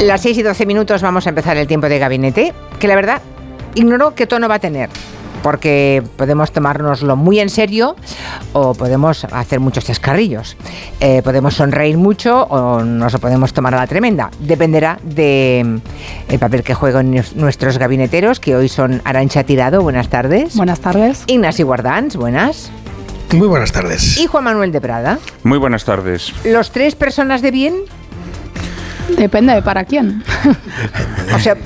Las 6 y 12 minutos vamos a empezar el tiempo de gabinete, que la verdad ignoro qué tono va a tener porque podemos tomárnoslo muy en serio o podemos hacer muchos chascarrillos. Eh, podemos sonreír mucho o nos lo podemos tomar a la tremenda. Dependerá del el papel que jueguen nuestros gabineteros, que hoy son Arancha Tirado, buenas tardes. Buenas tardes. Ignacio Guardans, buenas. Muy buenas tardes. Y Juan Manuel de Prada. Muy buenas tardes. Los tres personas de bien Depende de para quién. o sea,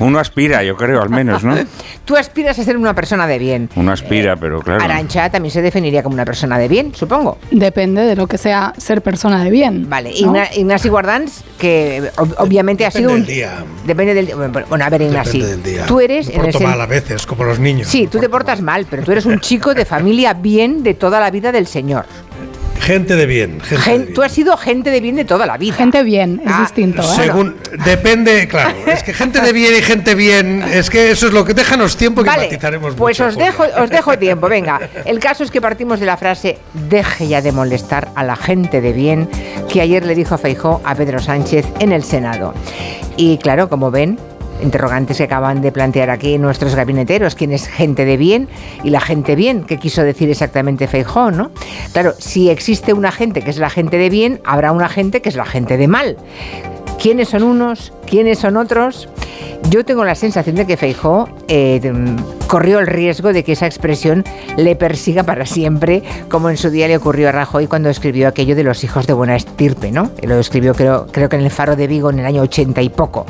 uno aspira, yo creo, al menos, ¿no? Tú aspiras a ser una persona de bien. Uno aspira, pero claro. Arancha también se definiría como una persona de bien, supongo. Depende de lo que sea ser persona de bien. Vale, Ignasi Guardans, que obviamente ha sido un. día. Depende del día. Bueno, a ver, Ignasi. Tú eres. Me porto mal a veces, como los niños. Sí, tú te portas mal, pero tú eres un chico de familia bien de toda la vida del Señor. Gente de bien. Tú has sido gente de bien de toda la vida. Gente bien, es ah, distinto. ¿eh? Según, depende, claro. Es que gente de bien y gente bien, es que eso es lo que déjanos tiempo que vale, matizaremos Pues os dejo, os dejo tiempo, venga. El caso es que partimos de la frase deje ya de molestar a la gente de bien que ayer le dijo a Feijó a Pedro Sánchez en el Senado. Y claro, como ven, interrogantes que acaban de plantear aquí nuestros gabineteros, quién es gente de bien y la gente bien, qué quiso decir exactamente Feijó, ¿no? Claro, si existe una gente que es la gente de bien, habrá una gente que es la gente de mal. ¿Quiénes son unos? ¿Quiénes son otros? Yo tengo la sensación de que Feijó eh, corrió el riesgo de que esa expresión le persiga para siempre, como en su día le ocurrió a Rajoy cuando escribió aquello de los hijos de buena estirpe, ¿no? Lo escribió creo, creo que en el Faro de Vigo en el año 80 y poco.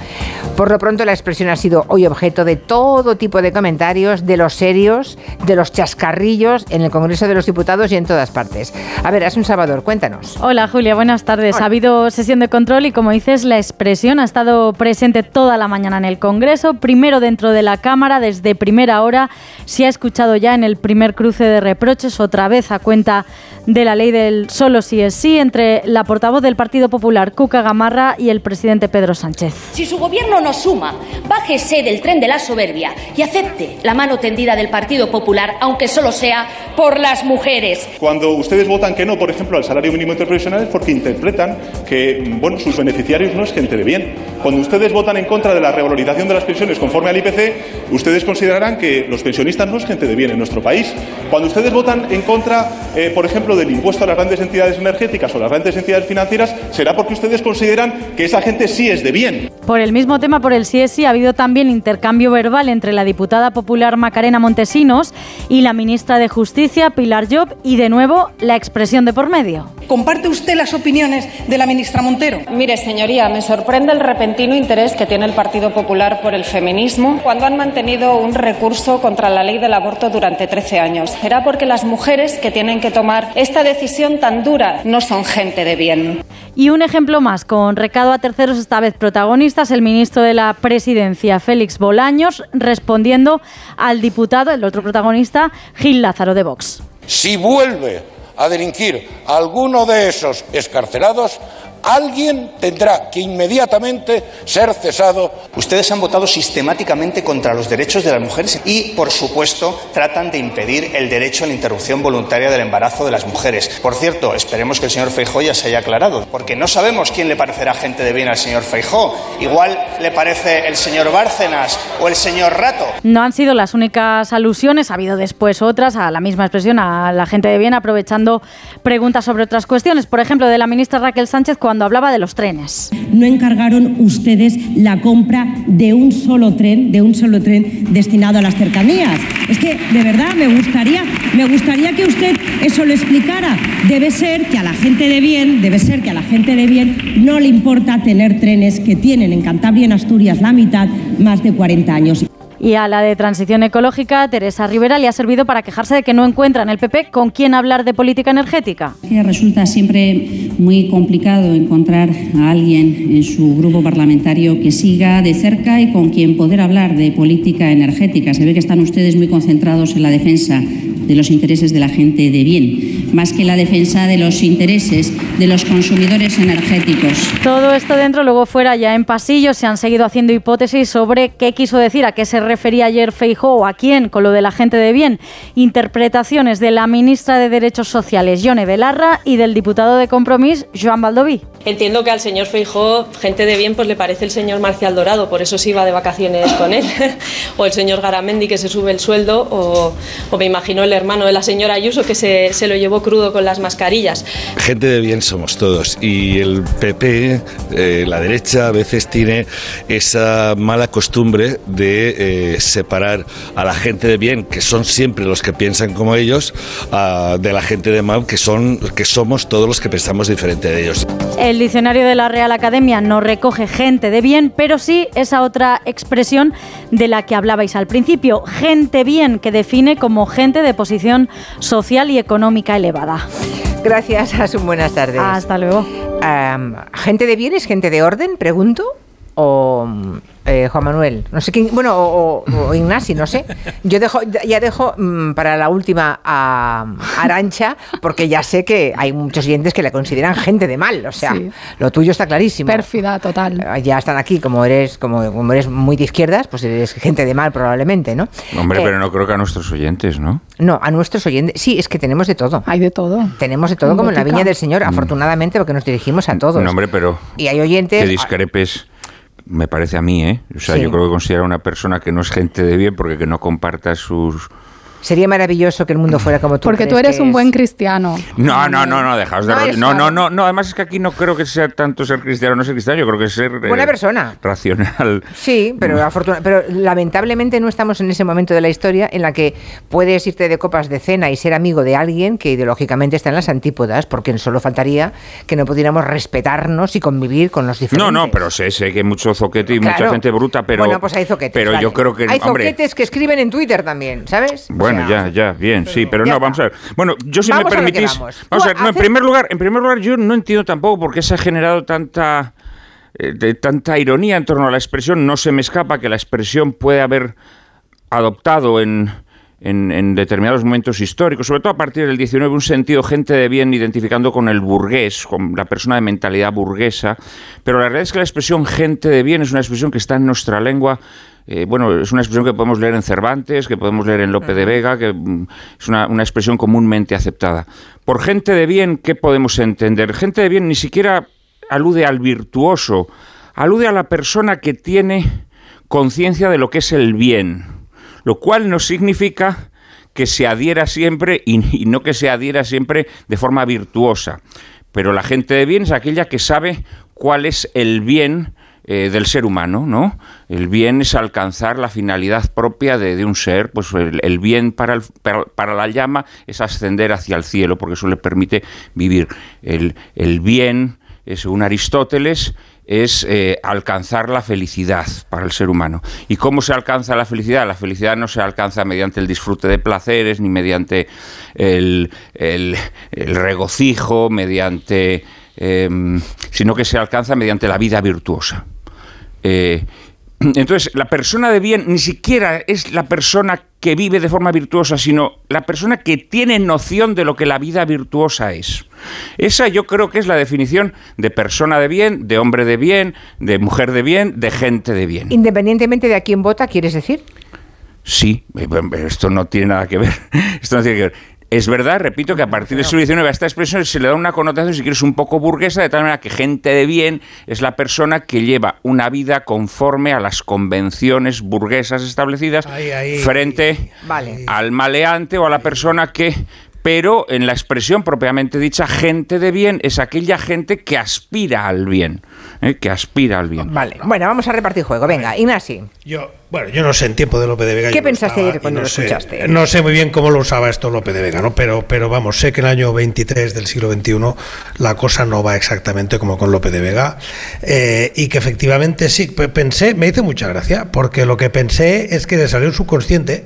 Por lo pronto la expresión ha sido hoy objeto de todo tipo de comentarios, de los serios, de los chascarrillos en el Congreso de los Diputados y en todas partes. A ver, un Salvador, cuéntanos. Hola Julia, buenas tardes. Ha habido sesión de control y como dices, la expresión ha estado presente toda la mañana en el Congreso, primero dentro de la Cámara, desde primera hora ahora se ha escuchado ya en el primer cruce de reproches, otra vez a cuenta de la ley del solo sí es sí, entre la portavoz del Partido Popular, Cuca Gamarra, y el presidente Pedro Sánchez. Si su gobierno no suma, bájese del tren de la soberbia y acepte la mano tendida del Partido Popular, aunque solo sea por las mujeres. Cuando ustedes votan que no, por ejemplo, al salario mínimo interprofesional es porque interpretan que bueno, sus beneficiarios no es gente de bien. Cuando ustedes votan en contra de la revalorización de las pensiones conforme al IPC, ustedes considerarán que los pensionistas no es gente de bien en nuestro país. Cuando ustedes votan en contra, eh, por ejemplo, del impuesto a las grandes entidades energéticas o las grandes entidades financieras, será porque ustedes consideran que esa gente sí es de bien. Por el mismo tema, por el sí es sí, ha habido también intercambio verbal entre la diputada popular Macarena Montesinos y la ministra de Justicia, Pilar Job, y de nuevo la expresión de por medio. ¿Comparte usted las opiniones de la ministra Montero? Mire, señoría, me sorprende el repentino interés que tiene el Partido Popular por el feminismo cuando han mantenido un recurso contra la ley del aborto durante 13 años. Será porque las mujeres que tienen que tomar esta decisión tan dura no son gente de bien. Y un ejemplo más, con recado a terceros, esta vez protagonistas, el ministro de la Presidencia, Félix Bolaños, respondiendo al diputado, el otro protagonista, Gil Lázaro de Vox. Si vuelve a delinquir alguno de esos escarcelados, Alguien tendrá que inmediatamente ser cesado. Ustedes han votado sistemáticamente contra los derechos de las mujeres y, por supuesto, tratan de impedir el derecho a la interrupción voluntaria del embarazo de las mujeres. Por cierto, esperemos que el señor Feijó ya se haya aclarado, porque no sabemos quién le parecerá gente de bien al señor Feijó. Igual le parece el señor Bárcenas o el señor Rato. No han sido las únicas alusiones, ha habido después otras a la misma expresión, a la gente de bien, aprovechando preguntas sobre otras cuestiones. Por ejemplo, de la ministra Raquel Sánchez cuando hablaba de los trenes. No encargaron ustedes la compra de un solo tren, de un solo tren destinado a las cercanías. Es que de verdad me gustaría, me gustaría que usted eso lo explicara. Debe ser que a la gente de bien, debe ser que a la gente de bien no le importa tener trenes que tienen en Cantabria y en Asturias la mitad más de 40 años. Y a la de transición ecológica, Teresa Rivera, le ha servido para quejarse de que no encuentra en el PP con quién hablar de política energética. Resulta siempre muy complicado encontrar a alguien en su grupo parlamentario que siga de cerca y con quien poder hablar de política energética. Se ve que están ustedes muy concentrados en la defensa de los intereses de la gente de bien más que la defensa de los intereses de los consumidores energéticos. Todo esto dentro, luego fuera ya en pasillo, se han seguido haciendo hipótesis sobre qué quiso decir, a qué se refería ayer Feijóo o a quién con lo de la gente de bien. Interpretaciones de la ministra de Derechos Sociales, Yone Belarra, y del diputado de Compromís, Joan Baldoví. Entiendo que al señor Feijó, gente de bien, pues le parece el señor Marcial Dorado, por eso se iba de vacaciones con él. o el señor Garamendi, que se sube el sueldo, o, o me imagino el hermano de la señora Ayuso, que se, se, lo llevó crudo con las mascarillas. Gente de bien somos todos, y el PP, eh, la derecha, a veces tiene esa mala costumbre de eh, separar a la gente de bien, que son siempre los que piensan como ellos, a, de la gente de mal, que, son, que somos todos los que pensamos diferente de ellos. El diccionario de la Real Academia no recoge gente de bien, pero sí esa otra expresión de la que hablabais al principio, gente bien, que define como gente de posición social y económica elevada. Gracias, Asun, buenas tardes. Hasta luego. Um, ¿Gente de bien es gente de orden, pregunto? ¿O eh, Juan Manuel, no sé quién, bueno, o, o, Ignasi, no sé. Yo dejo, ya dejo mmm, para la última a Arancha, porque ya sé que hay muchos oyentes que la consideran gente de mal, o sea, sí. lo tuyo está clarísimo. Pérfida, total. Ya están aquí, como eres, como, como eres muy de izquierdas, pues eres gente de mal probablemente, ¿no? Hombre, eh, pero no creo que a nuestros oyentes, ¿no? No, a nuestros oyentes, sí, es que tenemos de todo. Hay de todo. Tenemos de todo, como en la viña del Señor, afortunadamente, porque nos dirigimos a todos. No, hombre, pero... Y hay oyentes... Que discrepes me parece a mí, ¿eh? O sea, sí. yo creo que considera una persona que no es gente de bien porque que no comparta sus Sería maravilloso que el mundo fuera como tú. Porque tú eres un buen cristiano. No, no, no, no, dejaos de... No, no, no, no, además es que aquí no creo que sea tanto ser cristiano o no ser cristiano, yo creo que es ser... Buena eh, persona. Racional. Sí, pero, afortuna pero lamentablemente no estamos en ese momento de la historia en la que puedes irte de copas de cena y ser amigo de alguien que ideológicamente está en las antípodas, porque solo faltaría que no pudiéramos respetarnos y convivir con los diferentes. No, no, pero sé, sé que hay mucho zoquete y claro. mucha gente bruta, pero... Bueno, pues hay zoquetes. Pero vale. yo creo que... Hay hombre, zoquetes que escriben en Twitter también, ¿sabes? Bueno, o sea, ya, ya, bien, sí, pero no, vamos a ver. Bueno, yo si vamos me permitís, a, vamos. vamos a ver, no, en primer lugar, en primer lugar yo no entiendo tampoco por qué se ha generado tanta eh, de tanta ironía en torno a la expresión, no se me escapa que la expresión puede haber adoptado en, en, en, determinados momentos históricos, sobre todo a partir del 19, un sentido gente de bien identificando con el burgués, con la persona de mentalidad burguesa, pero la realidad es que la expresión gente de bien es una expresión que está en nuestra lengua eh, bueno, es una expresión que podemos leer en Cervantes, que podemos leer en Lope de Vega, que mm, es una, una, expresión comúnmente aceptada. Por gente de bien, ¿qué podemos entender? Gente de bien ni siquiera alude al virtuoso, alude a la persona que tiene conciencia de lo que es el bien, lo cual no significa que se adhiera siempre y, no que se adhiera siempre de forma virtuosa. Pero la gente de bien es aquella que sabe cuál es el bien eh, del ser humano, ¿no? El bien es alcanzar la finalidad propia de, un ser, pues el, bien para, el, para, la llama es ascender hacia el cielo, porque eso le permite vivir. El, el bien, según Aristóteles, es eh, alcanzar la felicidad para el ser humano. ¿Y cómo se alcanza la felicidad? La felicidad no se alcanza mediante el disfrute de placeres, ni mediante el, el, regocijo, mediante... Eh, sino que se alcanza mediante la vida virtuosa. Eh, entonces, la persona de bien ni siquiera es la persona que vive de forma virtuosa, sino la persona que tiene noción de lo que la vida virtuosa es. Esa yo creo que es la definición de persona de bien, de hombre de bien, de mujer de bien, de gente de bien. Independientemente de a quién vota, ¿quieres decir? Sí, eh, esto no tiene nada que ver. Esto no tiene que ver. Es verdad, repito, que a partir del siglo XIX a esta expresión se le da una connotación, si quieres, un poco burguesa, de tal manera que gente de bien es la persona que lleva una vida conforme a las convenciones burguesas establecidas ahí, ahí, frente al maleante o a la persona que pero en la expresión propiamente dicha, gente de bien es aquella gente que aspira al bien, ¿eh? que aspira al bien. Vale, bueno, vamos a repartir juego. Venga, Ignasi. Yo, bueno, yo no sé en tiempo de Lope de Vega. ¿Qué pensaste ayer cuando no lo sé, escuchaste? No sé muy bien cómo lo usaba esto Lope de Vega, ¿no? Pero, pero vamos, sé que en el año 23 del siglo XXI la cosa no va exactamente como con Lope de Vega eh, y que efectivamente sí, pensé, me hizo mucha gracia, porque lo que pensé es que le salió el subconsciente,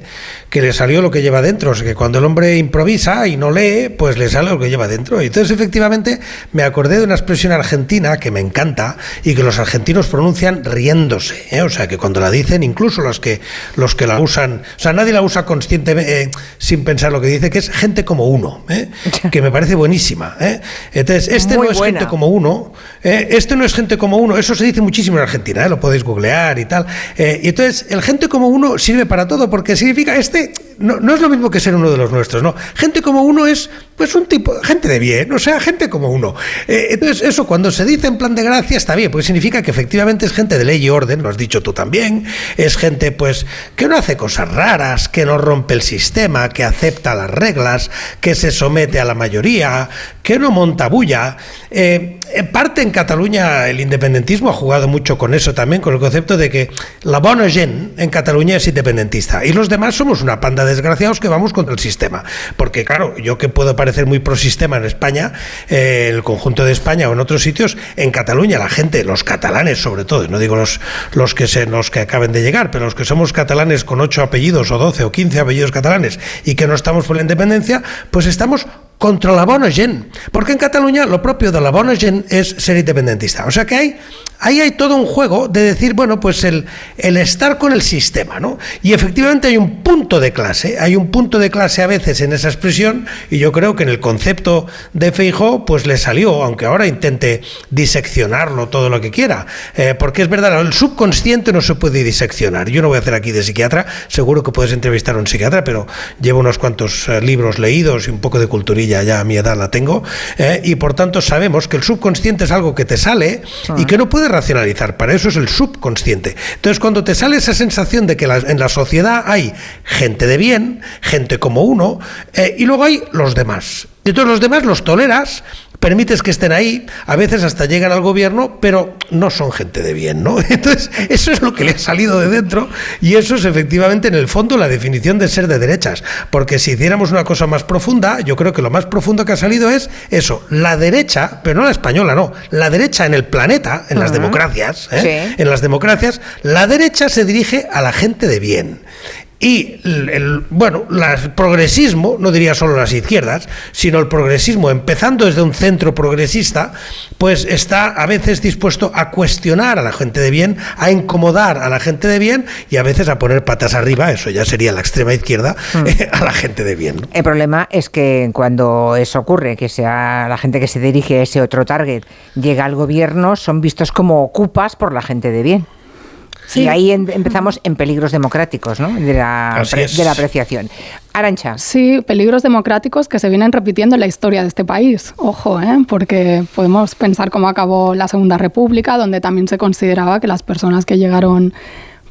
que le salió lo que lleva dentro, o sea, que cuando el hombre improvisa y no lee, pues le sale lo que lleva dentro. Y entonces efectivamente me acordé de una expresión argentina que me encanta y que los argentinos pronuncian riéndose, ¿eh? o sea, que cuando la dicen incluso incluso los que, los que la usan, o sea, nadie la usa conscientemente, eh, sin pensar lo que dice, que es gente como uno, ¿eh? que me parece buenísima. ¿eh? Entonces, este no es gente como uno, este no es gente como uno, eso se dice muchísimo en Argentina, lo podéis googlear y tal. y entonces, el gente como uno sirve para todo, porque significa, este no, no es lo mismo que ser uno de los nuestros, ¿no? Gente como uno es, pues, un tipo, gente de bien, o sea, gente como uno. entonces, eso cuando se dice en plan de gracia está bien, porque significa que efectivamente es gente de ley y orden, lo has dicho tú también, es gente pues que no hace cosas raras, que no rompe el sistema, que acepta las reglas, que se somete a la mayoría, que no monta bulla. Eh, en parte en Cataluña el independentismo ha jugado mucho con eso también, con el concepto de que la bona gent en Cataluña es independentista y los demás somos una panda de desgraciados que vamos contra el sistema. Porque claro, yo que puedo parecer muy pro sistema en España, eh, el conjunto de España o en otros sitios, en Cataluña la gente, los catalanes sobre todo, no digo los, los, que, se, los que acaben de llegar, pero los que somos catalanes con ocho apellidos o doce o quince apellidos catalanes y que no estamos por la independencia, pues estamos contra la bona gent. Porque en Cataluña lo propio de la bona gent es ser independentista. O sea que hay, ahí hay todo un juego de decir, bueno, pues el, el estar con el sistema, ¿no? Y efectivamente hay un punto de clase, hay un punto de clase a veces en esa expresión y yo creo que en el concepto de Feijó pues le salió, aunque ahora intente diseccionarlo todo lo que quiera. Eh, porque es verdad, el subconsciente no se puede diseccionar. Yo no voy a hacer aquí de psiquiatra, seguro que puedes entrevistar a un psiquiatra, pero llevo unos cuantos eh, libros leídos y un poco de culturilla ya a mi edad la tengo, eh, y por tanto sabemos que el subconsciente es algo que te sale y que no puedes racionalizar, para eso es el subconsciente. Entonces cuando te sale esa sensación de que en la sociedad hay gente de bien, gente como uno, eh, y luego hay los demás. Y todos los demás los toleras, permites que estén ahí, a veces hasta llegan al gobierno, pero no son gente de bien, ¿no? Entonces, eso es lo que le ha salido de dentro y eso es efectivamente en el fondo la definición de ser de derechas, porque si hiciéramos una cosa más profunda, yo creo que lo más profundo que ha salido es eso, la derecha, pero no la española, no, la derecha en el planeta, en las democracias, ¿eh? en las democracias, la derecha se dirige a la gente de bien y el, bueno, el progresismo, no diría solo las izquierdas, sino el progresismo, empezando desde un centro progresista, pues está a veces dispuesto a cuestionar a la gente de bien, a incomodar a la gente de bien y a veces a poner patas arriba, eso ya sería la extrema izquierda, hmm. a la gente de bien. El problema es que cuando eso ocurre, que sea la gente que se dirige a ese otro target llega al gobierno, son vistos como ocupas por la gente de bien. Y ahí empezamos en peligros democráticos, ¿no? De la, de la apreciación. Arancha. Sí, peligros democráticos que se vienen repitiendo en la historia de este país. Ojo, ¿eh? porque podemos pensar cómo acabó la Segunda República, donde también se consideraba que las personas que llegaron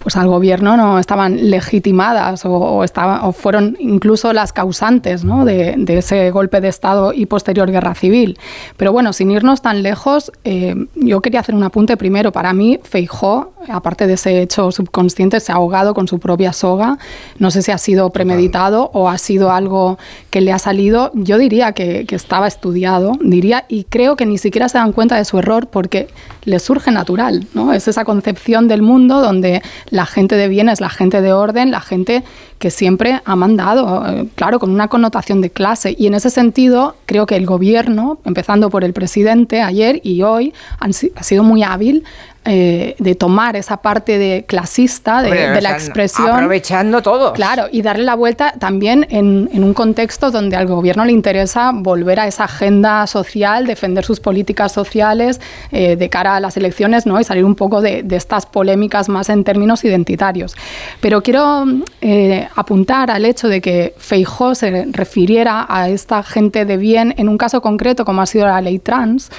pues al gobierno no estaban legitimadas o, o fueron incluso las causantes de, ese golpe de Estado y posterior guerra civil. Pero bueno, sin irnos tan lejos, eh, yo quería hacer un apunte primero. Para mí, Feijó, aparte de ese hecho subconsciente, se ha ahogado con su propia soga. No sé si ha sido premeditado o ha sido algo que le ha salido. Yo diría que, que estaba estudiado, diría, y creo que ni siquiera se dan cuenta de su error porque le surge natural. ¿no? Es esa concepción del mundo donde la gente de bien es la gente de orden, la gente que siempre ha mandado, eh, claro, con una connotación de clase. Y en ese sentido, creo que el gobierno, empezando por el presidente ayer y hoy, ha sido muy hábil eh, de tomar esa parte de clasista de, la expresión. Aprovechando todo. Claro, y darle la vuelta también en, un contexto donde al gobierno le interesa volver a esa agenda social, defender sus políticas sociales eh, de cara a las elecciones ¿no? y salir un poco de, estas polémicas más en términos identitarios. Pero quiero eh, apuntar al hecho de que Feijó se refiriera a esta gente de bien en un caso concreto como ha sido la ley trans,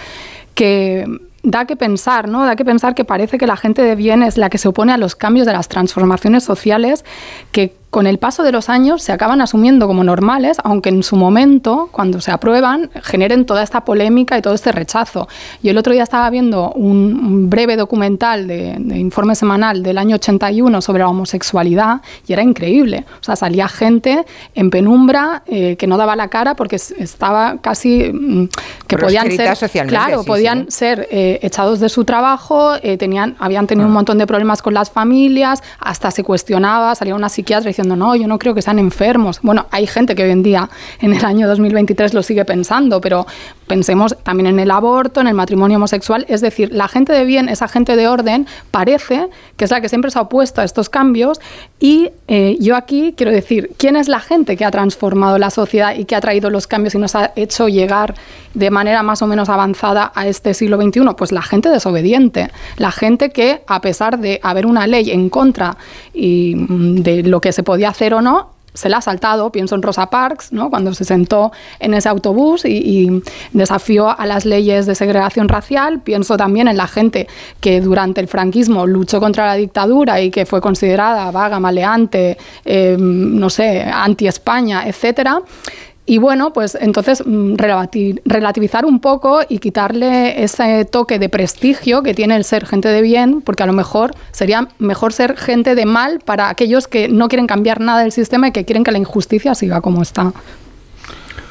que da que pensar, ¿no? Da que pensar que parece que la gente de bien es la que se opone a los cambios de las transformaciones sociales que con el paso de los años se acaban asumiendo como normales, aunque en su momento, cuando se aprueban, generen toda esta polémica y todo este rechazo. Yo el otro día estaba viendo un, breve documental de, informe semanal del año 81 sobre la homosexualidad y era increíble. O sea, salía gente en penumbra eh, que no daba la cara porque estaba casi mm, que podían ser, claro, podían ser eh, echados de su trabajo, eh, tenían, habían tenido un ah. montón de problemas con las familias, hasta se cuestionaba, salía una psiquiatra diciendo diciendo, no, yo no creo que sean enfermos. Bueno, hay gente que hoy en día, en el año 2023, lo sigue pensando, pero pensemos también en el aborto, en el matrimonio homosexual. Es decir, la gente de bien, esa gente de orden, parece que es la que siempre se ha opuesto a estos cambios. Y eh, yo aquí quiero decir, ¿quién es la gente que ha transformado la sociedad y que ha traído los cambios y nos ha hecho llegar de manera más o menos avanzada a este siglo XXI? Pues la gente desobediente, la gente que, a pesar de haber una ley en contra y, mm, de lo que se podía hacer o no, se la ha saltado, pienso en Rosa Parks, ¿no? cuando se sentó en ese autobús y, y, desafió a las leyes de segregación racial, pienso también en la gente que durante el franquismo luchó contra la dictadura y que fue considerada vaga, maleante, eh, no sé, anti-España, etcétera. Y bueno, pues entonces mm, relativizar un poco y quitarle ese toque de prestigio que tiene el ser gente de bien, porque a lo mejor sería mejor ser gente de mal para aquellos que no quieren cambiar nada del sistema y que quieren que la injusticia siga como está.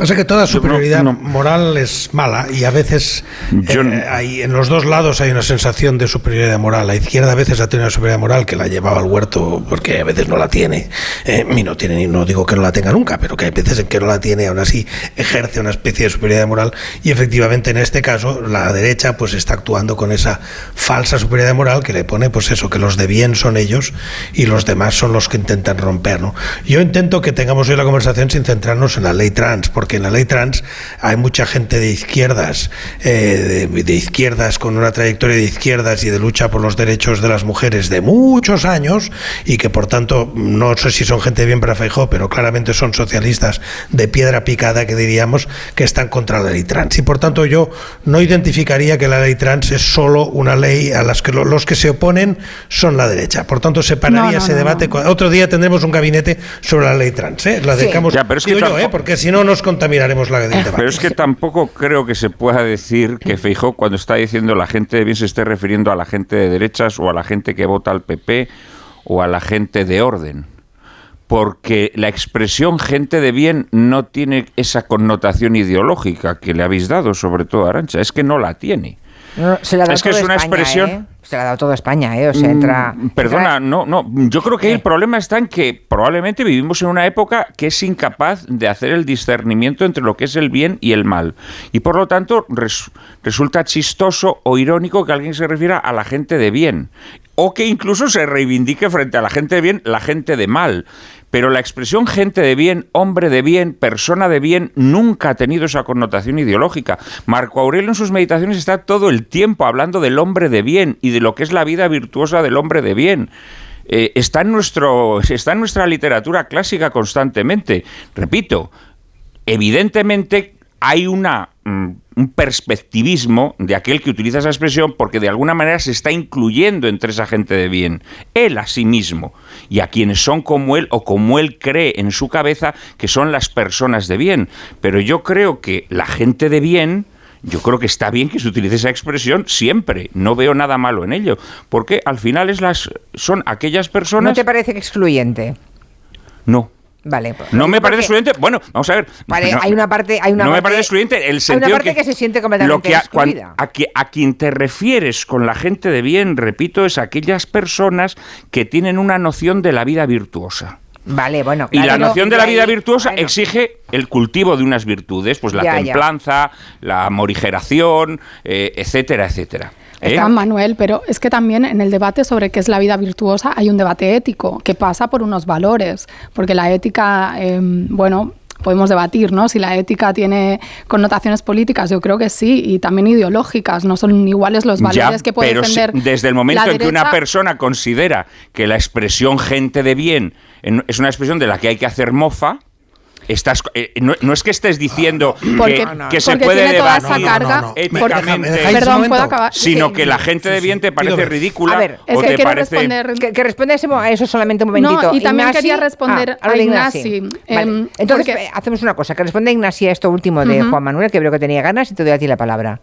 Pasa que toda superioridad moral es mala y a veces eh, hay, en los dos lados hay una sensación de superioridad moral. La izquierda a veces ha tenido una superioridad moral que la llevaba al huerto porque a veces no la tiene. Eh, y no tiene, no digo que no la tenga nunca, pero que hay veces en que no la tiene, aún así ejerce una especie de superioridad moral. Y efectivamente en este caso la derecha pues está actuando con esa falsa superioridad moral que le pone pues eso, que los de bien son ellos y los demás son los que intentan romper. ¿no? Yo intento que tengamos hoy la conversación sin centrarnos en la ley trans, porque que en la ley trans hay mucha gente de izquierdas, eh, de, izquierdas con una trayectoria de izquierdas y de lucha por los derechos de las mujeres de muchos años y que por tanto no sé si son gente bien para Feijó, pero claramente son socialistas de piedra picada que diríamos que están contra la ley trans. Y por tanto yo no identificaría que la ley trans es solo una ley a las que los que se oponen son la derecha. Por tanto separaría ese debate. Otro día tendremos un gabinete sobre la ley trans. ¿eh? La dedicamos ya, pero es que yo, ¿eh? porque si no nos miraremos la debate. Pero es que tampoco creo que se pueda decir que Feijó cuando está diciendo la gente de bien se esté refiriendo a la gente de derechas o a la gente que vota al PP o a la gente de orden. Porque la expresión gente de bien no tiene esa connotación ideológica que le habéis dado, sobre todo a Arancha. Es que no la tiene. Es que es una expresión. ¿eh? Se la ha dado toda España, ¿eh? O sea, entra. Mm, perdona, no, no. Yo creo que el problema está en que probablemente vivimos en una época que es incapaz de hacer el discernimiento entre lo que es el bien y el mal. Y por lo tanto, resulta chistoso o irónico que alguien se refiera a la gente de bien. O que incluso se reivindique frente a la gente de bien la gente de mal. Pero la expresión gente de bien, hombre de bien, persona de bien, nunca ha tenido esa connotación ideológica. Marco Aurelio en sus meditaciones está todo el tiempo hablando del hombre de bien y de lo que es la vida virtuosa del hombre de bien. Eh, está, en nuestro, está en nuestra literatura clásica constantemente. Repito, evidentemente hay una, mm, un perspectivismo de aquel que utiliza esa expresión porque de alguna manera se está incluyendo entre esa gente de bien, él a sí mismo, y a quienes son como él o como él cree en su cabeza que son las personas de bien. Pero yo creo que la gente de bien, yo creo que está bien que se utilice esa expresión siempre. No veo nada malo en ello. Porque al final es las, son aquellas personas. ¿No te parece excluyente? No. Vale. Pues, no me parece excluyente. Bueno, vamos a ver. Vale, hay una parte. Hay una no me parece excluyente el sentido. Hay una parte que, se siente completamente que a, a, a, quien te refieres con la gente de bien, repito, es aquellas personas que tienen una noción de la vida virtuosa. Vale, bueno. y la noción de la vida virtuosa exige el cultivo de unas virtudes, pues la Ya, ya. templanza, la morigeración, eh, etcétera, etcétera. ¿Eh? Está Manuel, pero es que también en el debate sobre qué es la vida virtuosa hay un debate ético que pasa por unos valores, porque la ética, eh, bueno, podemos debatir, ¿no? Si la ética tiene connotaciones políticas, yo creo que sí, y también ideológicas, no son iguales los valores Ya, que puede pero si- defender. desde el momento en que una persona considera que la expresión gente de bien en- es una expresión de la que hay que hacer mofa, estás, eh, no, no es que estés diciendo Porque- que, no, no, que se puede debatir esa carga, porque- éticamente, ¿me dejáis un Perdón? ¿puedo acabar? sino Sí. que la gente de bien te parece ridícula A ver, es o que te quiero parece... responder. Que, que responda a eso solamente un momentito. No, y también Ignasi- quería responder Ah, a Ignasi. Vale. Em, Entonces, porque- eh, hacemos una cosa, que responda Ignasi a esto último de. Juan Manuel, que veo que tenía ganas, y te doy a ti la palabra.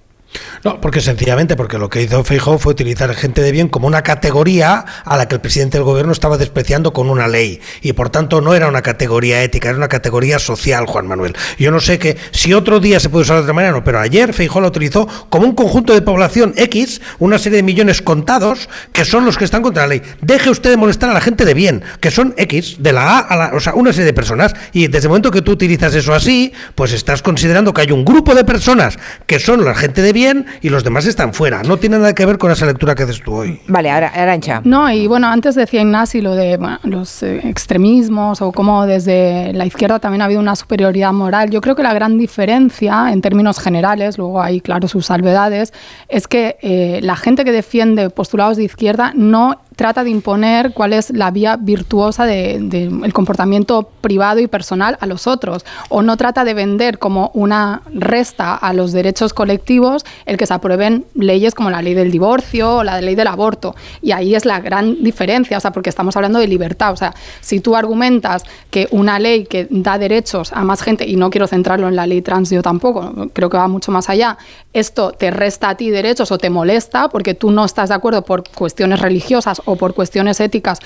No, porque sencillamente, porque lo que hizo Feijóo fue utilizar gente de bien como una categoría a la que el presidente del gobierno estaba despreciando con una ley. Y por tanto no era una categoría ética, era una categoría social, Juan Manuel. Yo no sé que si otro día se puede usar de otra manera, no, pero ayer Feijóo lo utilizó como un conjunto de población X, una serie de millones contados, que son los que están contra la ley. Deje usted de molestar a la gente de bien, que son X, de la A a la, o sea, una serie de personas. Y desde el momento que tú utilizas eso así, pues estás considerando que hay un grupo de personas que son la gente de bien y los demás están fuera. No tiene nada que ver con esa lectura que haces tú hoy. Vale, ahora, Arancha. No, y bueno, antes decía Ignasi lo de bueno, los eh, extremismos o cómo desde la izquierda también ha habido una superioridad moral. Yo creo que la gran diferencia en términos generales, luego hay claro sus salvedades, es que eh, la gente que defiende postulados de izquierda no trata de imponer cuál es la vía virtuosa del de, el comportamiento privado y personal a los otros, o no trata de vender como una resta a los derechos colectivos el que se aprueben leyes como la ley del divorcio o la ley del aborto. Y ahí es la gran diferencia, o sea, porque estamos hablando de libertad. O sea, si tú argumentas que una ley que da derechos a más gente, y no quiero centrarlo en la ley trans yo tampoco, creo que va mucho más allá, esto te resta a ti derechos o te molesta porque tú no estás de acuerdo por cuestiones religiosas o por cuestiones éticas,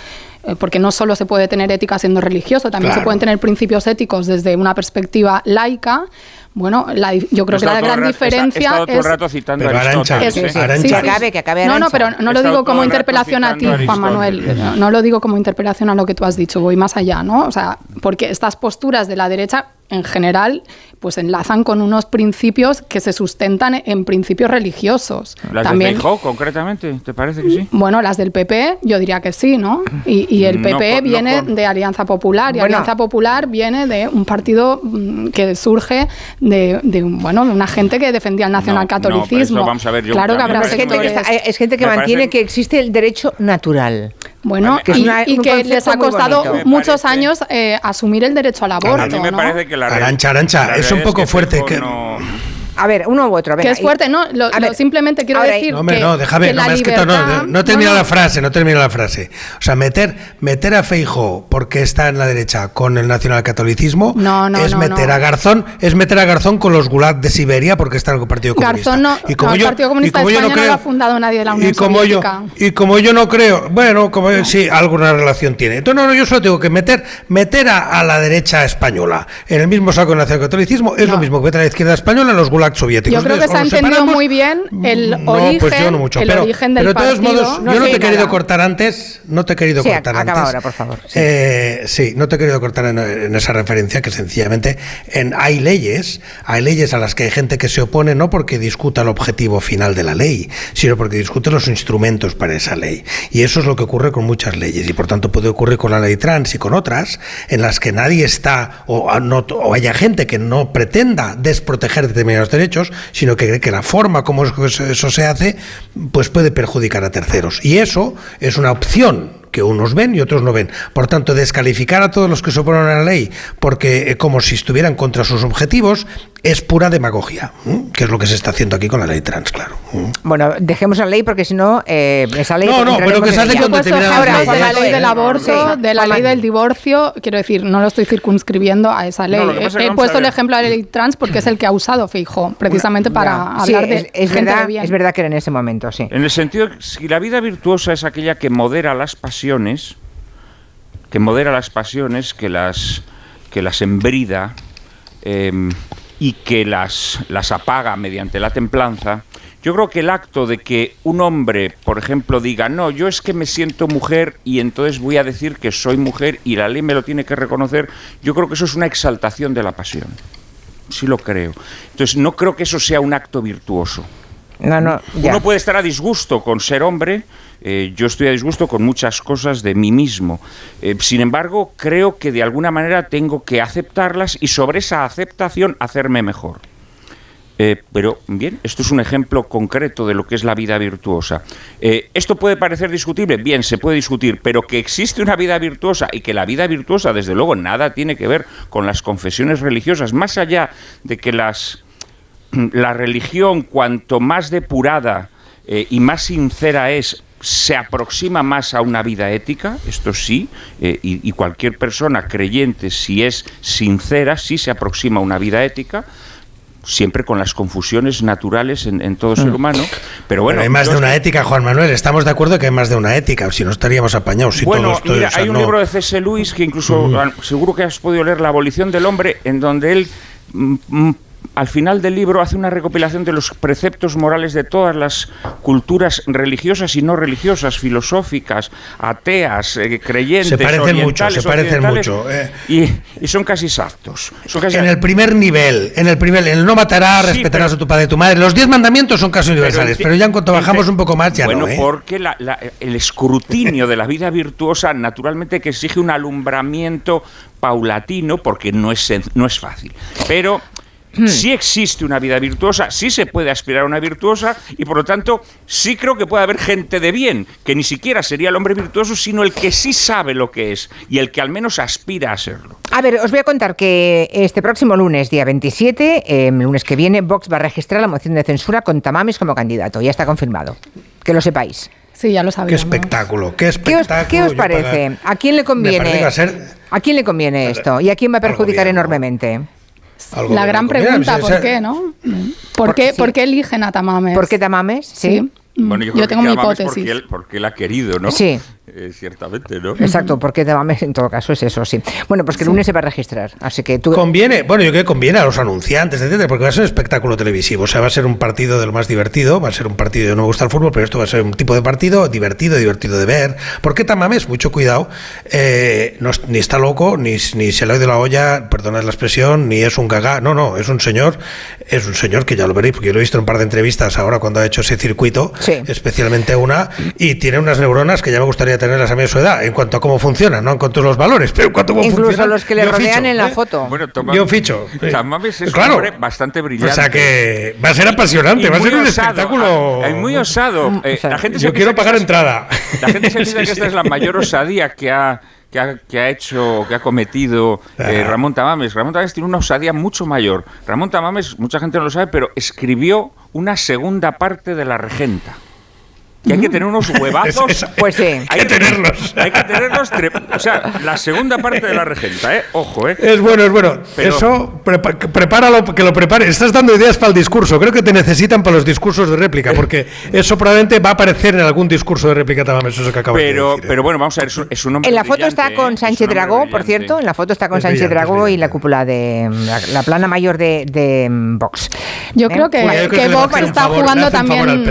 eh, porque no solo se puede tener ética siendo religioso, también Claro. se pueden tener principios éticos desde una perspectiva laica. Bueno, la- yo creo que la gran rato- diferencia es... rato citando Pero, a Arantxa, Aristóteles, sí, ¿eh? Que acabe, que acabe No, no, pero no lo digo como interpelación a ti, Juan Manuel. No lo digo como interpelación a lo que tú has dicho, voy más allá, ¿no? O sea, porque estas posturas de la derecha, en general, pues enlazan con unos principios que se sustentan en principios religiosos. Las También, concretamente, ¿te parece que sí? bueno, las del PP, yo diría que sí, ¿no? Y, y el No PP no viene con- de Alianza Popular, y Bueno. Alianza Popular viene de un partido mm, que surge de, de, bueno, de una gente que defendía el No, no, pero nacionalcatolicismo. eso vamos a ver, yo claro que habrá Es gente que, sectores... es gente que Me mantiene parece- que existe el derecho natural. Bueno, Que y, una- y un que les ha costado bonito. muchos años eh, asumir el derecho al aborto. a mí me ¿no? parece que la Arancha, Arancha, la es un poco que fuerte que- no- A ver, uno u otro. Que es fuerte, y- ¿no? Lo- a lo- ver, simplemente quiero ahora, decir No, hombre, que, no, déjame, que no, la es que no, libertad- no, no termina no, la frase, no termina la frase. O sea, meter, meter a Feijo porque está en la derecha con el nacionalcatolicismo No, no, es no, meter no. a Garzón, es meter a Garzón con los gulag de Siberia porque está en el Partido Comunista. Garzón no, y como no, el yo, Partido y Comunista como de yo no creo, lo ha fundado nadie de la Unión y como yo y como yo no creo, bueno, como yo- sí, alguna relación tiene. Entonces, no, no, yo solo tengo que meter meter a, a la derecha española en el mismo saco del nacionalcatolicismo es No. lo mismo que meter a la izquierda española en los gulags soviéticos. Yo creo que se ha entendido separamos, muy bien el no, origen, pues yo no mucho. el pero, origen del pero de todos partido. modos, No yo no te he querido nada. cortar antes, no te he querido Sí, cortar acaba antes. ahora, por favor. Sí. Eh, sí, no te he querido cortar en, en esa referencia que sencillamente en, hay leyes, hay leyes a las que hay gente que se opone no porque discuta el objetivo final de la ley, sino porque discute los instrumentos para esa ley. Y eso es lo que ocurre con muchas leyes y por tanto puede ocurrir con la ley trans y con otras en las que nadie está o, no- o haya gente que no pretenda desproteger determinados derechos, sino que que la forma como eso, eso se hace pues puede perjudicar a terceros. Y eso es una opción que unos ven y otros no ven. Por tanto, descalificar a todos los que se oponen a la ley porque eh, como si estuvieran contra sus objetivos es pura demagogia, que es lo que se está haciendo aquí con la ley trans, claro. Bueno, dejemos la ley porque si no, eh, esa ley. No, no, pero que se hace con determinadas de la ley del aborto, de la ley del divorcio. Quiero decir, no lo estoy circunscribiendo a esa ley. No, he puesto el ejemplo de la ley trans porque es el que ha usado Fijo, precisamente para hablar de es, es gente verdad, de bien. es verdad que era en ese momento, sí. En el sentido, que si la vida virtuosa es aquella que modera las pasiones, que modera las pasiones, que las, que las embrida em, y que las, las apaga mediante la templanza, yo creo que el acto de que un hombre, por ejemplo, diga, no, yo es que me siento mujer y entonces voy a decir que soy mujer y la ley me lo tiene que reconocer, yo creo que eso es una exaltación de la pasión. Sí lo creo. Entonces, no creo que eso sea un acto virtuoso. No, no, ya. Uno puede estar a disgusto con ser hombre, eh, yo estoy a disgusto con muchas cosas de mí mismo. Eh, sin embargo, creo que de alguna manera tengo que aceptarlas y sobre esa aceptación hacerme mejor. Eh, pero bien, esto es un ejemplo concreto de lo que es la vida virtuosa. ¿Esto puede parecer discutible? Bien, se puede discutir, pero que existe una vida virtuosa y que la vida virtuosa, desde luego, nada tiene que ver con las confesiones religiosas, más allá de que las, la religión, cuanto más depurada y más sincera es, se aproxima más a una vida ética, esto sí, eh, y, y cualquier persona creyente, si es sincera, sí se aproxima a una vida ética, siempre con las confusiones naturales en, todo ser mm. humano. Pero bueno, hay más de una ética, Juan Manuel. Estamos de acuerdo que hay más de una ética, si no estaríamos apañados. Si bueno, todo mira, hay un libro de C.S. Lewis que incluso mm. seguro que has podido leer, La abolición del hombre, en donde él mm, al final del libro hace una recopilación de los preceptos morales de todas las culturas religiosas y no religiosas, filosóficas, ateas, eh, creyentes, se parecen mucho, se parecen mucho, eh. y, son casi exactos. en el primer nivel, en el primer, el no matarás, respetarás a tu padre y tu madre. Los diez mandamientos son casi universales, pero, ya en cuanto bajamos un poco más ya bueno, no. Bueno, ¿eh? porque el escrutinio de la vida virtuosa, naturalmente, que exige un alumbramiento paulatino, porque no es no es fácil, pero Hmm. Sí existe una vida virtuosa, sí se puede aspirar a una virtuosa y por lo tanto sí creo que puede haber gente de bien, que ni siquiera sería el hombre virtuoso, sino el que sí sabe lo que es y el que al menos aspira a serlo. A ver, os voy a contar que este próximo lunes, día 27, eh, em, el lunes que viene, Vox va a registrar la moción de censura con Tamames como candidato. Ya está confirmado. Que lo sepáis. Sí, ya lo sabéis. Qué espectáculo, qué espectáculo. ¿Qué os, parece? ¿A quién le conviene? ¿A quién le conviene esto? ¿Y a quién va a perjudicar enormemente? La gran pregunta, ¿por qué, no? ¿Por, qué, ¿Por qué eligen a Tamames? ¿Por qué Tamames? Sí. Bueno, yo, tengo mi hipótesis. Porque él, porque él ha querido, ¿no? Sí. Eh, ciertamente, ¿no? Exacto, porque en todo caso es eso, sí. Bueno, pues que el lunes se va a registrar, así que tú... Conviene, bueno, yo creo que conviene a los anunciantes, etcétera, porque va a ser un espectáculo televisivo, o sea, va a ser un partido de lo más divertido, va a ser un partido, yo no me gusta el fútbol, pero esto va a ser un tipo de partido divertido, divertido de ver. ¿Por qué Tamames? Mucho cuidado, eh, no, ni está loco, ni, ni se le ha ido la olla, perdonad la expresión, ni es un gaga, no, no, es un señor, es un señor que ya lo veréis, porque yo lo he visto en un par de entrevistas ahora cuando ha hecho ese circuito, especialmente una, y tiene unas neuronas que ya me gustaría tenerlas a mí a su edad, en cuanto a cómo funciona, no en cuanto a los valores, pero en cuanto a cómo Incluso los que le rodean en la ¿eh? foto. Bueno, yo ficho. Tamames es un hombre bastante brillante. O sea que va a ser apasionante, va a ser un espectáculo. Es muy osado. Mm, eh, la gente yo quiero pagar entrada. La gente se dice que esta es la mayor osadía que ha que ha, que ha, hecho, que ha cometido eh, Ramón Tamames. Ramón Tamames tiene una osadía mucho mayor. Ramón Tamames, mucha gente no lo sabe, pero escribió una segunda parte de La Regenta. Y hay que tener unos huevazos. pues sí. Hay que tenerlos. Hay que tenerlos. O sea, la segunda parte de la regenta, ¿eh? Ojo, ¿eh? Es bueno, es bueno. Eso, prepáralo, que lo prepare. Estás dando ideas para el discurso. Creo que te necesitan para los discursos de réplica, porque eso probablemente va a aparecer en algún discurso de réplica también, eso que acabo pero, de decir. Pero bueno, vamos a ver, es un hombre. En la foto está con ¿eh? Sánchez Dragó, por cierto. En la foto está con Sánchez Dragó y la cúpula de. La, plana mayor de, de Vox. Yo creo que, que, Vox está jugando también.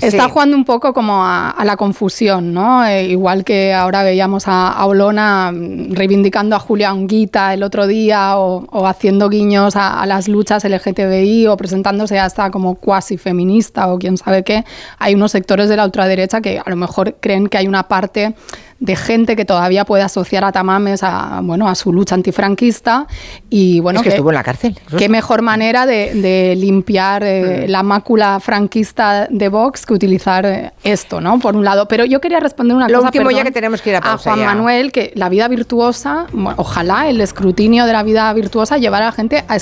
Está jugando un poco como a, la confusión, ¿no? Eh, igual que ahora veíamos a, Olona mm, reivindicando a Julia Onguita el otro día o, haciendo guiños a, las luchas LGTBI o presentándose hasta como cuasi feminista o quién sabe qué. Hay unos sectores de la ultraderecha que a lo mejor creen que hay una parte de gente que todavía puede asociar a Tamames a, bueno, a su lucha antifranquista y bueno... Es que, estuvo en la cárcel. Qué mejor manera de, limpiar eh, mm. la mácula franquista de Vox que utilizar eh, esto, ¿no? Por un lado. Pero yo quería responder una Lo cosa último ya que tenemos que ir a, Juan Manuel, que la vida virtuosa, ojalá el escrutinio de la vida virtuosa llevara a la gente a,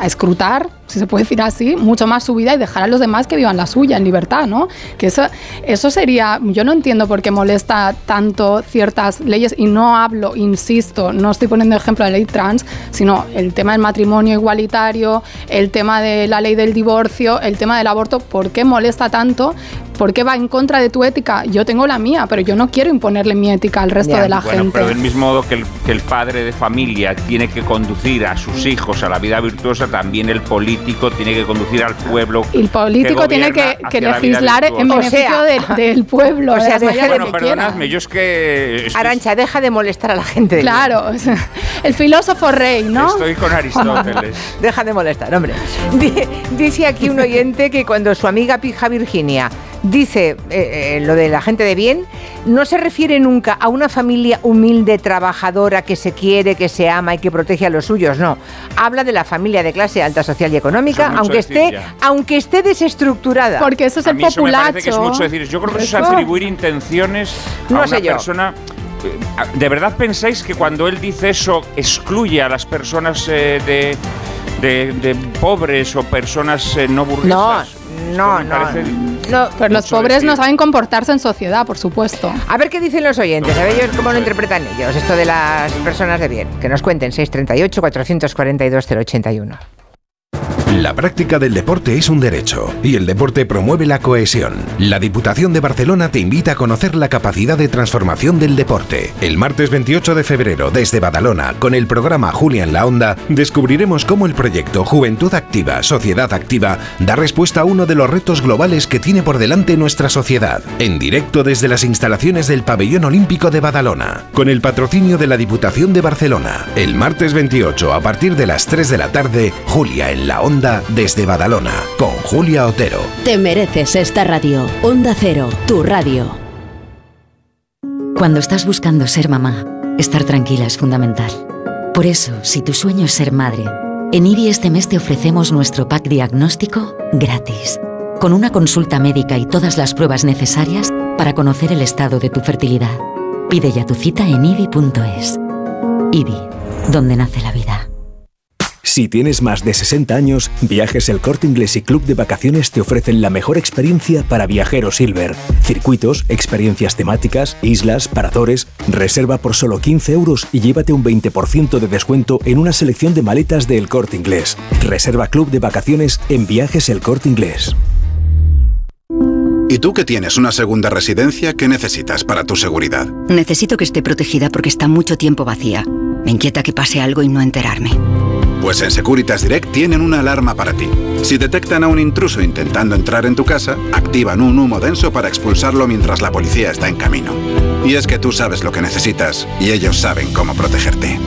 a escrutar si se puede decir así, mucho más su vida y dejar a los demás que vivan la suya en libertad, ¿no? Que eso, eso sería, yo no entiendo por qué molesta tanto ciertas leyes y no hablo, insisto, no estoy poniendo ejemplo de ley trans, sino el tema del matrimonio igualitario, el tema de la ley del divorcio, el tema del aborto, ¿por qué molesta tanto? ¿Por qué va en contra de tu ética? Yo tengo la mía, pero yo no quiero imponerle mi ética al resto de la gente. Pero del mismo modo que el, que el padre de familia tiene que conducir a sus hijos a la vida virtuosa, también el político tiene que conducir al pueblo. El político tiene que, legislar en beneficio del, pueblo. O sea, deja bueno, de perdonadme, yo es que... Arancha, deja de molestar a la gente. Claro, el filósofo rey, ¿no? Estoy con Aristóteles. deja de molestar, hombre. Dice aquí un oyente que cuando su amiga Pija Virginia dice eh, eh, lo de la gente de bien, no se refiere nunca a una familia humilde, trabajadora, que se quiere, que se ama y que protege a los suyos, no. Habla de la familia de clase alta social y económica, aunque esté, aunque esté desestructurada. Porque eso es el populacho. que es mucho decir. Yo creo que eso es atribuir intenciones a una persona eh, ¿De verdad pensáis que cuando él dice eso excluye a las personas de, de, pobres o personas no burguesas? No, no, no. Pues los pobres no saben comportarse en sociedad, por supuesto. A ver qué dicen los oyentes, a ver ellos cómo lo interpretan ellos, esto de las personas de bien. Que nos cuenten 638 442 081. La práctica del deporte es un derecho y el deporte promueve la cohesión. La Diputación de Barcelona te invita a conocer la capacidad de transformación del deporte. El martes 28 de febrero, desde Badalona, con el programa Julia en la Onda, descubriremos cómo el proyecto Juventud Activa, Sociedad Activa da respuesta a uno de los retos globales que tiene por delante nuestra sociedad. En directo desde las instalaciones del Pabellón Olímpico de Badalona, con el patrocinio de la Diputación de Barcelona. El martes 28, a partir de las 3 de la tarde, Julia en la Onda desde Badalona, con Julia Otero. Te mereces esta radio. Onda Cero, tu radio. Cuando estás buscando ser mamá, estar tranquila es fundamental. Por eso, si tu sueño es ser madre, en IBI este mes te ofrecemos nuestro pack diagnóstico gratis, con una consulta médica y todas las pruebas necesarias para conocer el estado de tu fertilidad. Pide ya tu cita en IBI.es. IBI, donde nace la vida. Si tienes más de 60 años, Viajes El Corte Inglés y Club de Vacaciones te ofrecen la mejor experiencia para viajeros Silver. Circuitos, experiencias temáticas, islas, paradores. Reserva por solo 15 euros y llévate un 20% de descuento en una selección de maletas de El Corte Inglés. Reserva Club de Vacaciones en Viajes El Corte Inglés. ¿Y tú que tienes una segunda residencia, qué necesitas para tu seguridad? Necesito que esté protegida porque está mucho tiempo vacía. Me inquieta que pase algo y no enterarme. Pues en Securitas Direct tienen una alarma para ti. Si detectan a un intruso intentando entrar en tu casa, activan un humo denso para expulsarlo mientras la policía está en camino. Y es que tú sabes lo que necesitas y ellos saben cómo protegerte.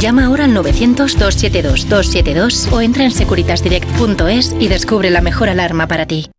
Llama ahora al 900-272-272 o entra en securitasdirect.es y descubre la mejor alarma para ti.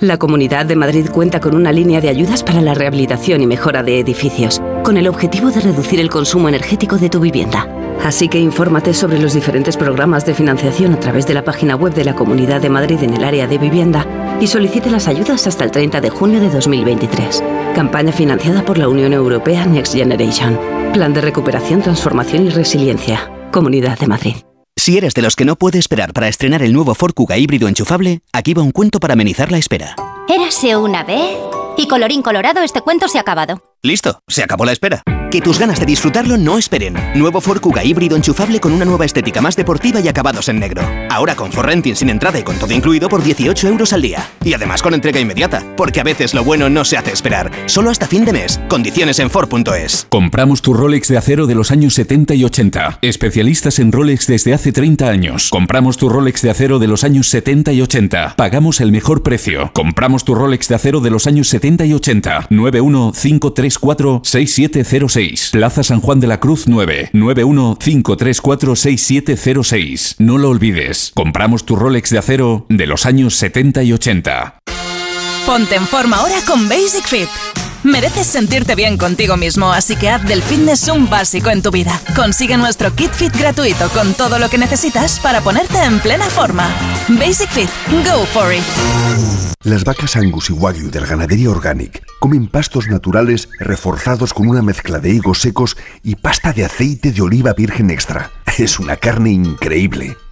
La Comunidad de Madrid cuenta con una línea de ayudas para la rehabilitación y mejora de edificios, con el objetivo de reducir el consumo energético de tu vivienda. Así que infórmate sobre los diferentes programas de financiación a través de la página web de la Comunidad de Madrid en el área de vivienda y solicite las ayudas hasta el 30 de junio de 2023. Campaña financiada por la Unión Europea Next Generation. Plan de recuperación, transformación y resiliencia. Comunidad de Madrid. Si eres de los que no puede esperar para estrenar el nuevo Ford Kuga híbrido enchufable, aquí va un cuento para amenizar la espera. Érase una vez y colorín colorado este cuento se ha acabado. Listo, se acabó la espera. Que tus ganas de disfrutarlo no esperen. Nuevo Ford Kuga híbrido enchufable con una nueva estética más deportiva y acabados en negro. Ahora con Ford Renting sin entrada y con todo incluido por 18 euros al día. Y además con entrega inmediata, porque a veces lo bueno no se hace esperar. Solo hasta fin de mes. Condiciones en Ford.es. Compramos tu Rolex de acero de los años 70 y 80. Especialistas en Rolex desde hace 30 años. Compramos tu Rolex de acero de los años 70 y 80. Pagamos el mejor precio. Compramos tu Rolex de acero de los años 70 y 80. 915346706. Plaza San Juan de la Cruz 9. 915346706. No lo olvides. Compramos tu Rolex de acero de los años 70 y 80. Ponte en forma ahora con Basic Fit. Mereces sentirte bien contigo mismo, así que haz del fitness un básico en tu vida. Consigue nuestro kit fit gratuito con todo lo que necesitas para ponerte en plena forma. Basic Fit, go for it. Las vacas Angus y Wagyu del ganadería Organic comen pastos naturales reforzados con una mezcla de higos secos y pasta de aceite de oliva virgen extra. Es una carne increíble.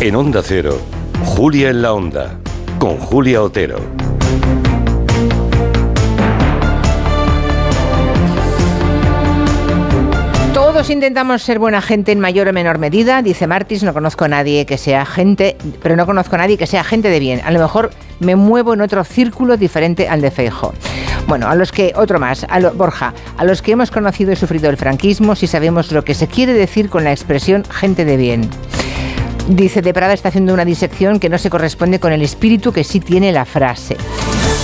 En Onda Cero, Julia en la Onda, con Julia Otero. Todos intentamos ser buena gente en mayor o menor medida, dice Martis, no conozco a nadie que sea gente, pero no conozco a nadie que sea gente de bien. A lo mejor me muevo en otro círculo diferente al de Feijo. Bueno, a los que, otro más, a lo, Borja, a los que hemos conocido y sufrido el franquismo, si sabemos lo que se quiere decir con la expresión gente de bien. Dice, De Prada está haciendo una disección que no se corresponde con el espíritu que sí tiene la frase.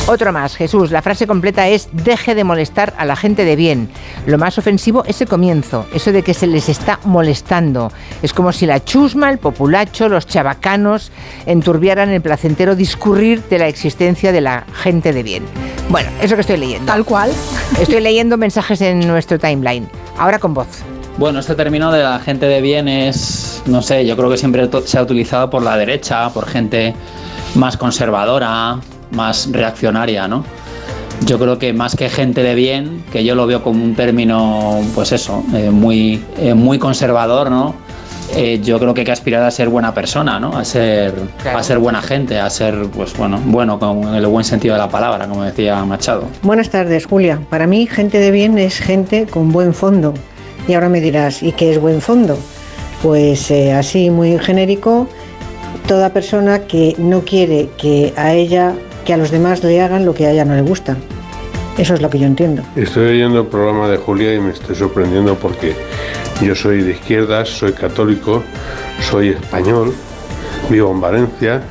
Otro más, Jesús, la frase completa es deje de molestar a la gente de bien. Lo más ofensivo es el comienzo, eso de que se les está molestando. Es como si la chusma, el populacho, los chabacanos enturbiaran el placentero discurrir de la existencia de la gente de bien. Bueno, eso que estoy leyendo. Tal cual. Estoy leyendo mensajes en nuestro timeline. Ahora con voz. Bueno, este término de la gente de bien es, no sé, yo creo que siempre se ha utilizado por la derecha, por gente más conservadora, más reaccionaria, ¿no? Yo creo que más que gente de bien, que yo lo veo como un término, pues eso, eh, muy, eh, muy conservador, ¿no? Eh, yo creo que hay que aspirar a ser buena persona, ¿no? A ser, a ser buena gente, a ser, pues bueno, bueno con el buen sentido de la palabra, como decía Machado. Buenas tardes, Julia. Para mí, gente de bien es gente con buen fondo, y ahora me dirás, ¿y qué es buen fondo? Pues eh, así muy genérico, toda persona que no quiere que a ella, que a los demás le hagan lo que a ella no le gusta. Eso es lo que yo entiendo. Estoy oyendo el programa de Julia y me estoy sorprendiendo porque yo soy de izquierdas, soy católico, soy español, vivo en Valencia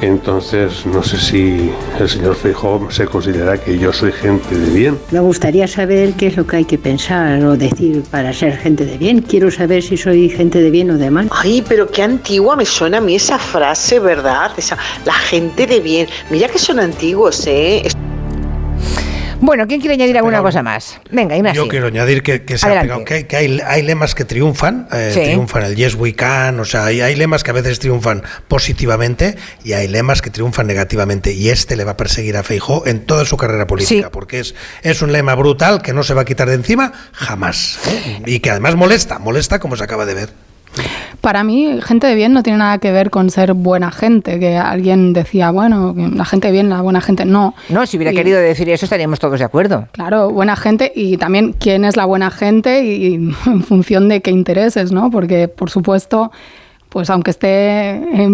entonces, no sé si el señor Feijóo se considera que yo soy gente de bien. Me gustaría saber qué es lo que hay que pensar o decir para ser gente de bien. Quiero saber si soy gente de bien o de mal. Ay, pero qué antigua me suena a mí esa frase, ¿verdad? Esa, la gente de bien. Mira que son antiguos, ¿eh? Bueno, ¿quién quiere añadir alguna cosa más? Venga, Ignacio. Yo quiero añadir que, se ha pegado, que, hay, lemas que triunfan, eh, triunfan el yes we can, o sea, hay, hay, lemas que a veces triunfan positivamente y hay lemas que triunfan negativamente y este le va a perseguir a Feijó en toda su carrera política, porque es, es un lema brutal que no se va a quitar de encima jamás ¿eh? y que además molesta, molesta como se acaba de ver. Para mí, gente de bien no tiene nada que ver con ser buena gente, que alguien decía, bueno, la gente de bien, la buena gente, no. No, si hubiera querido decir eso estaríamos todos de acuerdo. Claro, buena gente y también quién es la buena gente y, en función de qué intereses, ¿no? Porque, por supuesto, pues aunque esté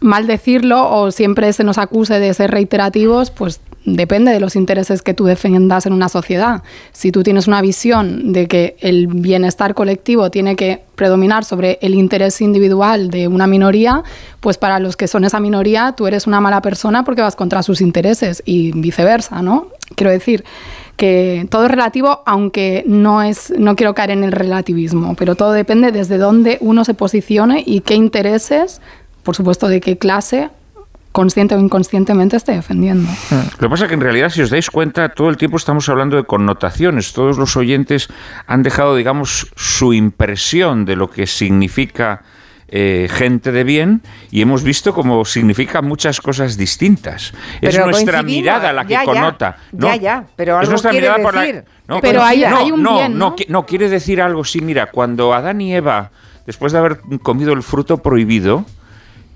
mal decirlo o siempre se nos acuse de ser reiterativos, pues depende de los intereses que tú defiendas en una sociedad. Si tú tienes una visión de que el bienestar colectivo tiene que predominar sobre el interés individual de una minoría, pues para los que son esa minoría tú eres una mala persona porque vas contra sus intereses y viceversa, ¿no? Quiero decir que todo es relativo, aunque no es no quiero caer en el relativismo, pero todo depende desde dónde uno se posicione y qué intereses, por supuesto de qué clase consciente o inconscientemente esté defendiendo. Lo que pasa es que en realidad, si os dais cuenta, todo el tiempo estamos hablando de connotaciones. Todos los oyentes han dejado, digamos, su impresión de lo que significa eh, gente de bien y hemos visto cómo significa muchas cosas distintas. es nuestra mirada la que connota. No, ya, ya, pero algo es quiere decir. no, pero hay, un bien, ¿no? no, quiere decir algo. Sí, mira, cuando Adán y Eva, después de haber comido el fruto prohibido,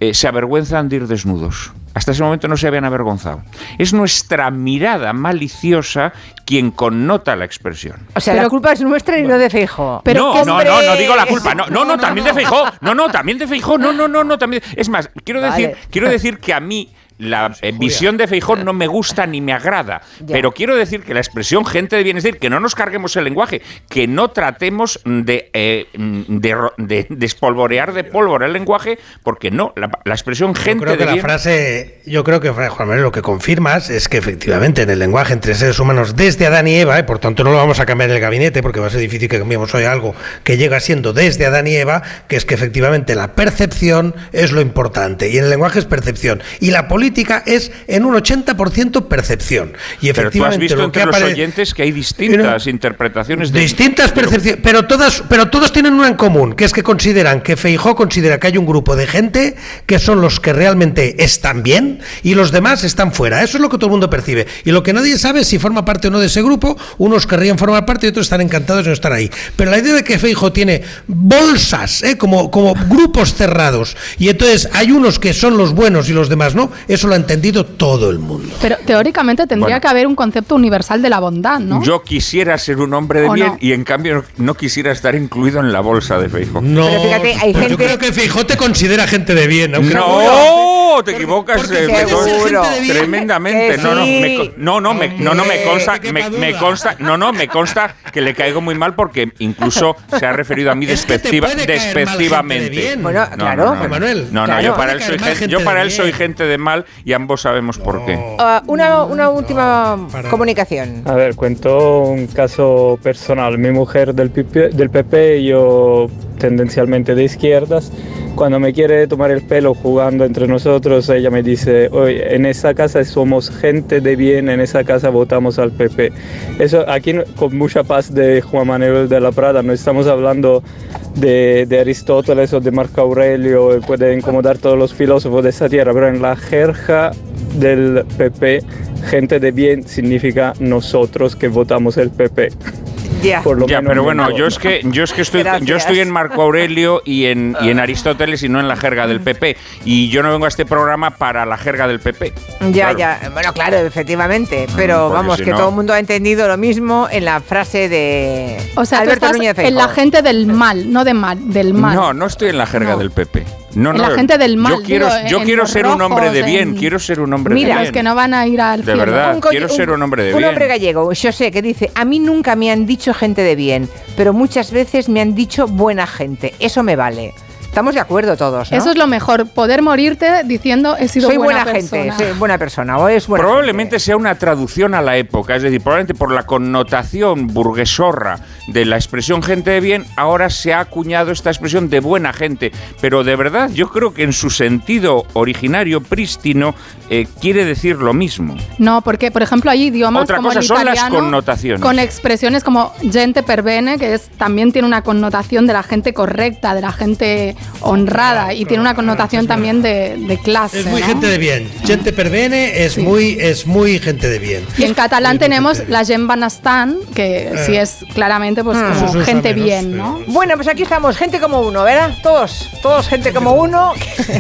eh, se avergüenzan de ir desnudos. Hasta ese momento no se habían avergonzado. Es nuestra mirada maliciosa quien connota la expresión. O sea, la culpa es nuestra y no de Feijó. no, no, no, no digo la culpa. No, no, no, también de Feijó. No, no, también de Feijó. No, no, no, no, también. Es más, quiero decir, quiero decir que a mí la eh, visión de Feijón no me gusta ni me agrada, pero quiero decir que la expresión gente de bien es decir, que no nos carguemos el lenguaje, que no tratemos de, eh, de, despolvorear de pólvora el lenguaje, porque no, la, expresión gente yo creo que la frase, yo creo que Juan Manuel lo que confirmas es que efectivamente en el lenguaje entre seres humanos desde Adán y Eva, y por tanto no lo vamos a cambiar en el gabinete porque va a ser difícil que cambiemos hoy algo que llega siendo desde Adán y Eva, que es que efectivamente la percepción es lo importante y en el lenguaje es percepción y la política política es en un 80% percepción. Y efectivamente, pero tú has visto entre los oyentes que hay distintas interpretaciones de distintas percepciones, pero todas, pero todos tienen una en común, que es que consideran que Feijó considera que hay un grupo de gente que son los que realmente están bien y los demás están fuera. Eso es lo que todo el mundo percibe. Y lo que nadie sabe es si forma parte o no de ese grupo. Unos querrían formar parte y otros están encantados de no estar ahí. Pero la idea de que Feijo tiene bolsas, ¿eh? como, como grupos cerrados, y entonces hay unos que son los buenos y los demás no, Eso lo ha entendido todo el mundo. Pero teóricamente tendría Bueno. que haber un concepto universal de la bondad, ¿no? Yo quisiera ser un hombre de ¿O bien no? y en cambio no quisiera estar incluido en la bolsa de Feijóo. No, Pero fíjate, hay pues yo gente- creo que Fijó te considera gente de bien. aunque No, te equivocas porque eh, gente de tremendamente. Que No, no, me, no, no, me, no, no, me consta, me, me consta, no, no, me consta que le caigo muy mal porque incluso se ha referido a mí Es que despectiva, gente de despectivamente. bien. Bueno, No, claro. no, no, Manuel. No, no, Claro. yo para él soy gente, yo gente para de él soy gente de mal y ambos sabemos por qué. Ah, una, una última comunicación. A ver, cuento un caso personal. Mi mujer del PP, del PP, yo tendencialmente de izquierdas. Cuando me quiere tomar el pelo jugando entre nosotros, ella me dice, oye, en esa casa somos gente de bien, en esa casa votamos al PP. Eso aquí con mucha paz de Juan Manuel de la Prada, no estamos hablando de, Aristóteles o de Marco Aurelio, puede incomodar todos los filósofos de esta tierra, pero en la jerja del PP, gente de bien significa nosotros que votamos el PP. Ya. Por lo Ya, menos pero en bueno, yo es que yo es que estoy Gracias. yo estoy en Marco Aurelio y en y en Aristóteles y no en la jerga del PP y yo no vengo a este programa para la jerga del PP. Ya, Claro. ya. Bueno, claro, efectivamente. Pero porque vamos, si que no- todo el mundo ha entendido lo mismo en la frase de O sea, tú Alberto estás Núñez en la gente del mal, no de mal, del mal. No, no estoy en la jerga No. del PP. No, En no. la gente del mal, Yo quiero, digo, yo quiero ser un hombre de bien. en- Quiero ser un hombre Mira, de bien. que no van a ir al De cielo. verdad. Un quiero ser un hombre de un bien. hombre gallego, yo sé, que dice, a mí nunca me han dicho gente de bien, pero muchas veces me han dicho buena gente. Eso me vale. Estamos de acuerdo todos, ¿no? Eso es lo mejor, poder morirte diciendo he sido Soy buena, buena, gente, persona. soy buena persona, o es buena Probablemente sea una traducción a la época, es decir, probablemente por la connotación burguesorra de la expresión gente de bien, ahora se ha acuñado esta expresión de buena gente. Pero de verdad, yo creo que en su sentido originario, prístino, eh, quiere decir lo mismo. No, porque por ejemplo hay idiomas Otra como cosa el son las connotaciones. con expresiones como gente per bene, que es también tiene una connotación de la gente correcta, de la gente honrada y tiene una connotación también de, de clase. Es muy ¿no? gente de bien. Gente per bene es muy es muy gente de bien. Y en catalán tenemos la gent benestant, que Eh. sí es claramente pues Mm. como gente menos, bien, ¿no? Bueno, pues aquí estamos, gente como uno, ¿verdad? Todos, todos gente como uno.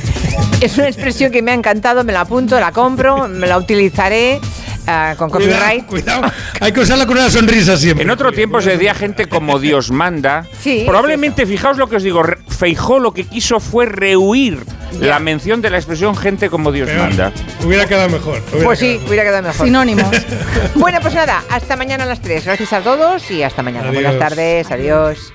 es una expresión que me ha encantado, me la apunto, la compro, me la utilizaré ah, con copyright. Cuidado, hay que usarla con una sonrisa siempre. En otro tiempo se decía gente como Dios manda. Sí, Probablemente, fijaos lo que os digo, Feijó lo que quiso fue rehuir la mención de la expresión gente como Dios manda. Hubiera quedado mejor. hubiera Pues sí, quedado hubiera quedado mejor. Sinónimos. bueno, pues nada, hasta mañana a las 3. Gracias a todos y hasta mañana. Adiós. Buenas tardes, adiós.